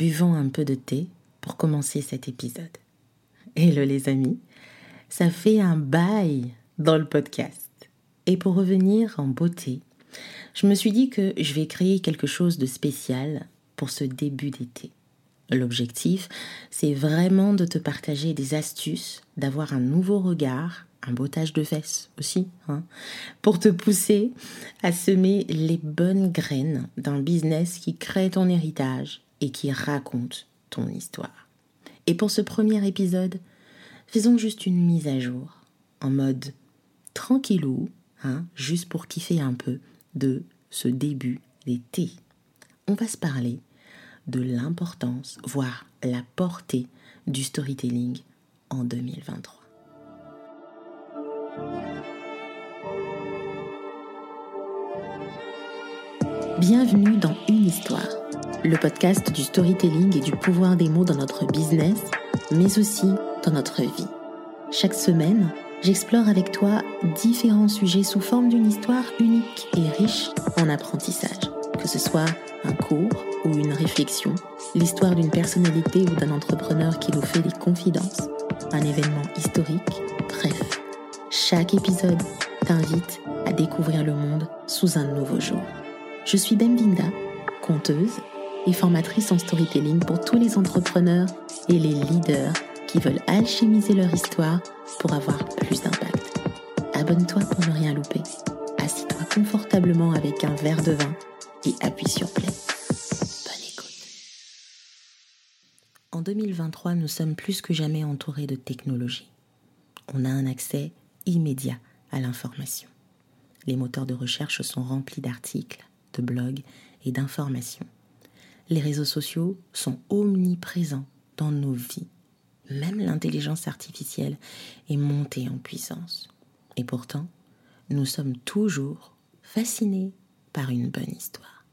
buvons un peu de thé pour commencer cet épisode. Hello les amis, ça fait un bail dans le podcast. Et pour revenir en beauté, je me suis dit que je vais créer quelque chose de spécial pour ce début d'été. L'objectif, c'est vraiment de te partager des astuces, d'avoir un nouveau regard, un bottage de fesses aussi, hein, pour te pousser à semer les bonnes graines d'un business qui crée ton héritage et qui raconte ton histoire. Et pour ce premier épisode, faisons juste une mise à jour, en mode tranquillou, hein, juste pour kiffer un peu de ce début d'été. On va se parler de l'importance, voire la portée du storytelling en 2023. Bienvenue dans Une histoire, le podcast du storytelling et du pouvoir des mots dans notre business, mais aussi dans notre vie. Chaque semaine, j'explore avec toi différents sujets sous forme d'une histoire unique et riche en apprentissage, que ce soit un cours ou une réflexion, l'histoire d'une personnalité ou d'un entrepreneur qui nous fait des confidences, un événement historique, bref. Chaque épisode t'invite à découvrir le monde sous un nouveau jour. Je suis Bembinda, conteuse et formatrice en storytelling pour tous les entrepreneurs et les leaders qui veulent alchimiser leur histoire pour avoir plus d'impact. Abonne-toi pour ne rien louper. Assis-toi confortablement avec un verre de vin et appuie sur play. Bonne écoute. En 2023, nous sommes plus que jamais entourés de technologies. On a un accès immédiat à l'information. Les moteurs de recherche sont remplis d'articles, de blogs et d'informations. Les réseaux sociaux sont omniprésents dans nos vies. Même l'intelligence artificielle est montée en puissance. Et pourtant, nous sommes toujours fascinés par une bonne histoire.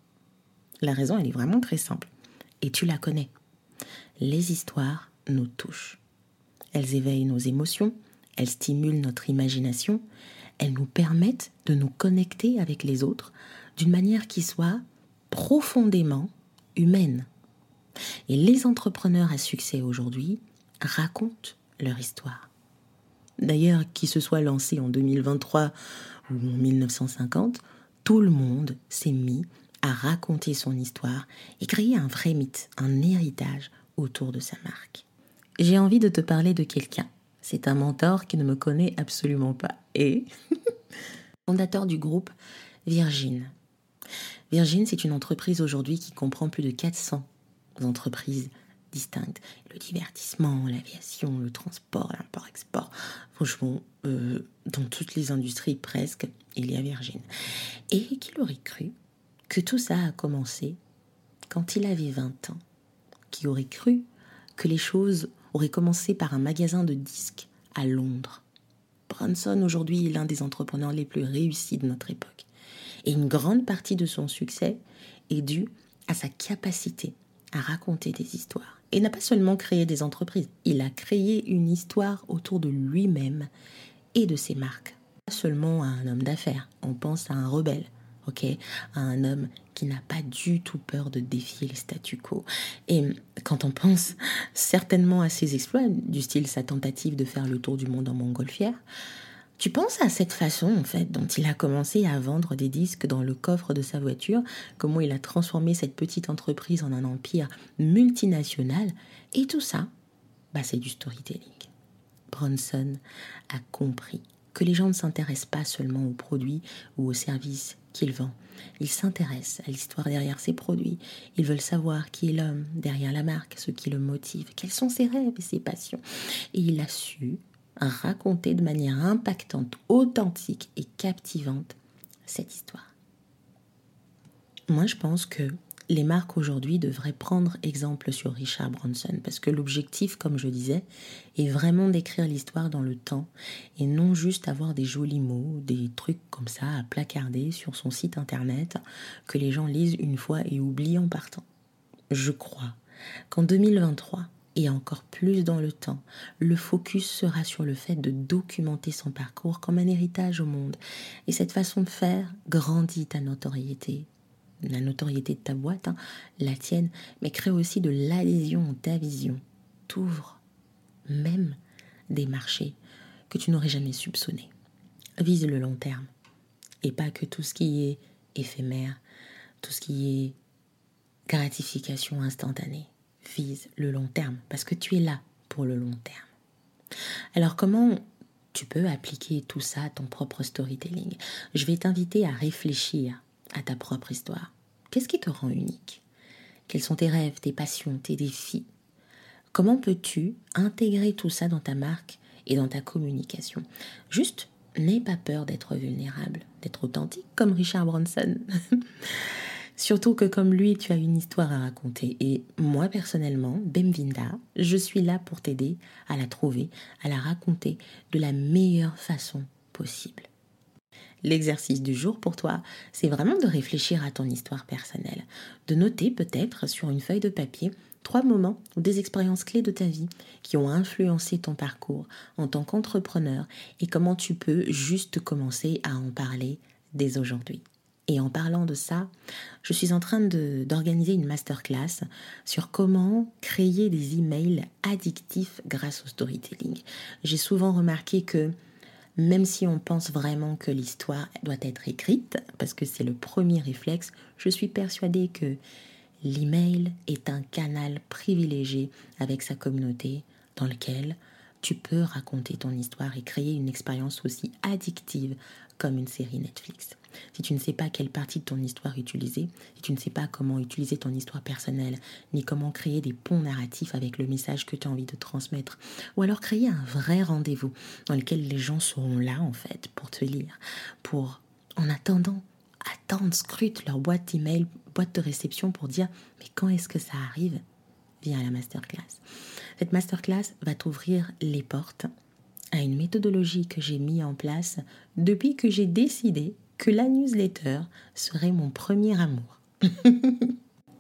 La raison, elle est vraiment très simple. Et tu la connais. Les histoires nous touchent. Elles éveillent nos émotions, elles stimulent notre imagination, elles nous permettent de nous connecter avec les autres d'une manière qui soit profondément humaine. Et les entrepreneurs à succès aujourd'hui racontent leur histoire. D'ailleurs, qui se soit lancé en 2023 ou en 1950, tout le monde s'est mis à raconter son histoire et créer un vrai mythe, un héritage autour de sa marque. J'ai envie de te parler de quelqu'un. C'est un mentor qui ne me connaît absolument pas et fondateur du groupe Virgin. Virgin, c'est une entreprise aujourd'hui qui comprend plus de 400 entreprises distinctes. Le divertissement, l'aviation, le transport, l'import-export. Franchement, euh, dans toutes les industries presque, il y a Virgin. Et qu'il aurait cru que tout ça a commencé quand il avait 20 ans? Qui aurait cru que les choses auraient commencé par un magasin de disques à Londres? Bronson aujourd'hui est l'un des entrepreneurs les plus réussis de notre époque. Et une grande partie de son succès est due à sa capacité à raconter des histoires. Et n'a pas seulement créé des entreprises, il a créé une histoire autour de lui-même et de ses marques. Pas seulement à un homme d'affaires, on pense à un rebelle, ok, à un homme qui n'a pas du tout peur de défier les statu quo. Et quand on pense certainement à ses exploits, du style sa tentative de faire le tour du monde en montgolfière, tu penses à cette façon, en fait, dont il a commencé à vendre des disques dans le coffre de sa voiture, comment il a transformé cette petite entreprise en un empire multinational, et tout ça, bah, c'est du storytelling. Bronson a compris que les gens ne s'intéressent pas seulement aux produits ou aux services qu'il vend. Ils s'intéressent à l'histoire derrière ses produits. Ils veulent savoir qui est l'homme derrière la marque, ce qui le motive, quels sont ses rêves et ses passions. Et il a su raconter de manière impactante, authentique et captivante cette histoire. Moi, je pense que les marques aujourd'hui devraient prendre exemple sur Richard Branson parce que l'objectif, comme je disais, est vraiment d'écrire l'histoire dans le temps et non juste avoir des jolis mots, des trucs comme ça à placarder sur son site internet que les gens lisent une fois et oublient en partant. Je crois qu'en 2023, et encore plus dans le temps, le focus sera sur le fait de documenter son parcours comme un héritage au monde. Et cette façon de faire grandit ta notoriété, la notoriété de ta boîte, hein, la tienne, mais crée aussi de l'adhésion ta vision. T'ouvre même des marchés que tu n'aurais jamais soupçonnés. Vise le long terme et pas que tout ce qui est éphémère, tout ce qui est gratification instantanée. Vise le long terme parce que tu es là pour le long terme. Alors comment tu peux appliquer tout ça à ton propre storytelling? Je vais t'inviter à réfléchir à ta propre histoire. Qu'est-ce qui te rend unique? Quels sont tes rêves, tes passions, tes défis? Comment peux-tu intégrer tout ça dans ta marque et dans ta communication? Juste, n'aie pas peur d'être vulnérable, d'être authentique comme Richard Branson. Surtout que comme lui, tu as une histoire à raconter. Et moi, personnellement, Bemvinda, je suis là pour t'aider à la trouver, à la raconter de la meilleure façon possible. L'exercice du jour pour toi, c'est vraiment de réfléchir à ton histoire personnelle, de noter peut-être sur une feuille de papier trois moments ou des expériences clés de ta vie qui ont influencé ton parcours en tant qu'entrepreneur et comment tu peux juste commencer à en parler dès aujourd'hui. Et en parlant de ça, je suis en train d'organiser une masterclass sur comment créer des emails addictifs grâce au storytelling. J'ai souvent remarqué que même si on pense vraiment que l'histoire doit être écrite, parce que c'est le premier réflexe, je suis persuadée que l'email est un canal privilégié avec sa communauté dans lequel tu peux raconter ton histoire et créer une expérience aussi addictive comme une série Netflix. Si tu ne sais pas quelle partie de ton histoire utiliser, si tu ne sais pas comment utiliser ton histoire personnelle, ni comment créer des ponts narratifs avec le message que tu as envie de transmettre, ou alors créer un vrai rendez-vous dans lequel les gens seront là en fait pour te lire, pour en attendant attendent, scrutent leur boîte email, boîte de réception pour dire mais quand est-ce que ça arrive? Viens à la masterclass. Cette masterclass va t'ouvrir les portes à une méthodologie que j'ai mis en place depuis que j'ai décidé que la newsletter serait mon premier amour.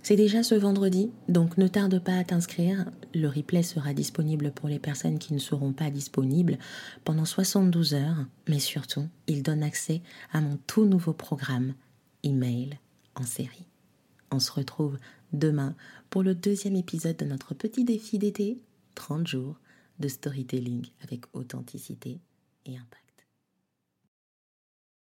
C'est déjà ce vendredi, donc ne tarde pas à t'inscrire. Le replay sera disponible pour les personnes qui ne seront pas disponibles pendant 72 heures, mais surtout, il donne accès à mon tout nouveau programme email en série. On se retrouve demain pour le deuxième épisode de notre petit défi d'été, 30 jours de storytelling avec authenticité et impact.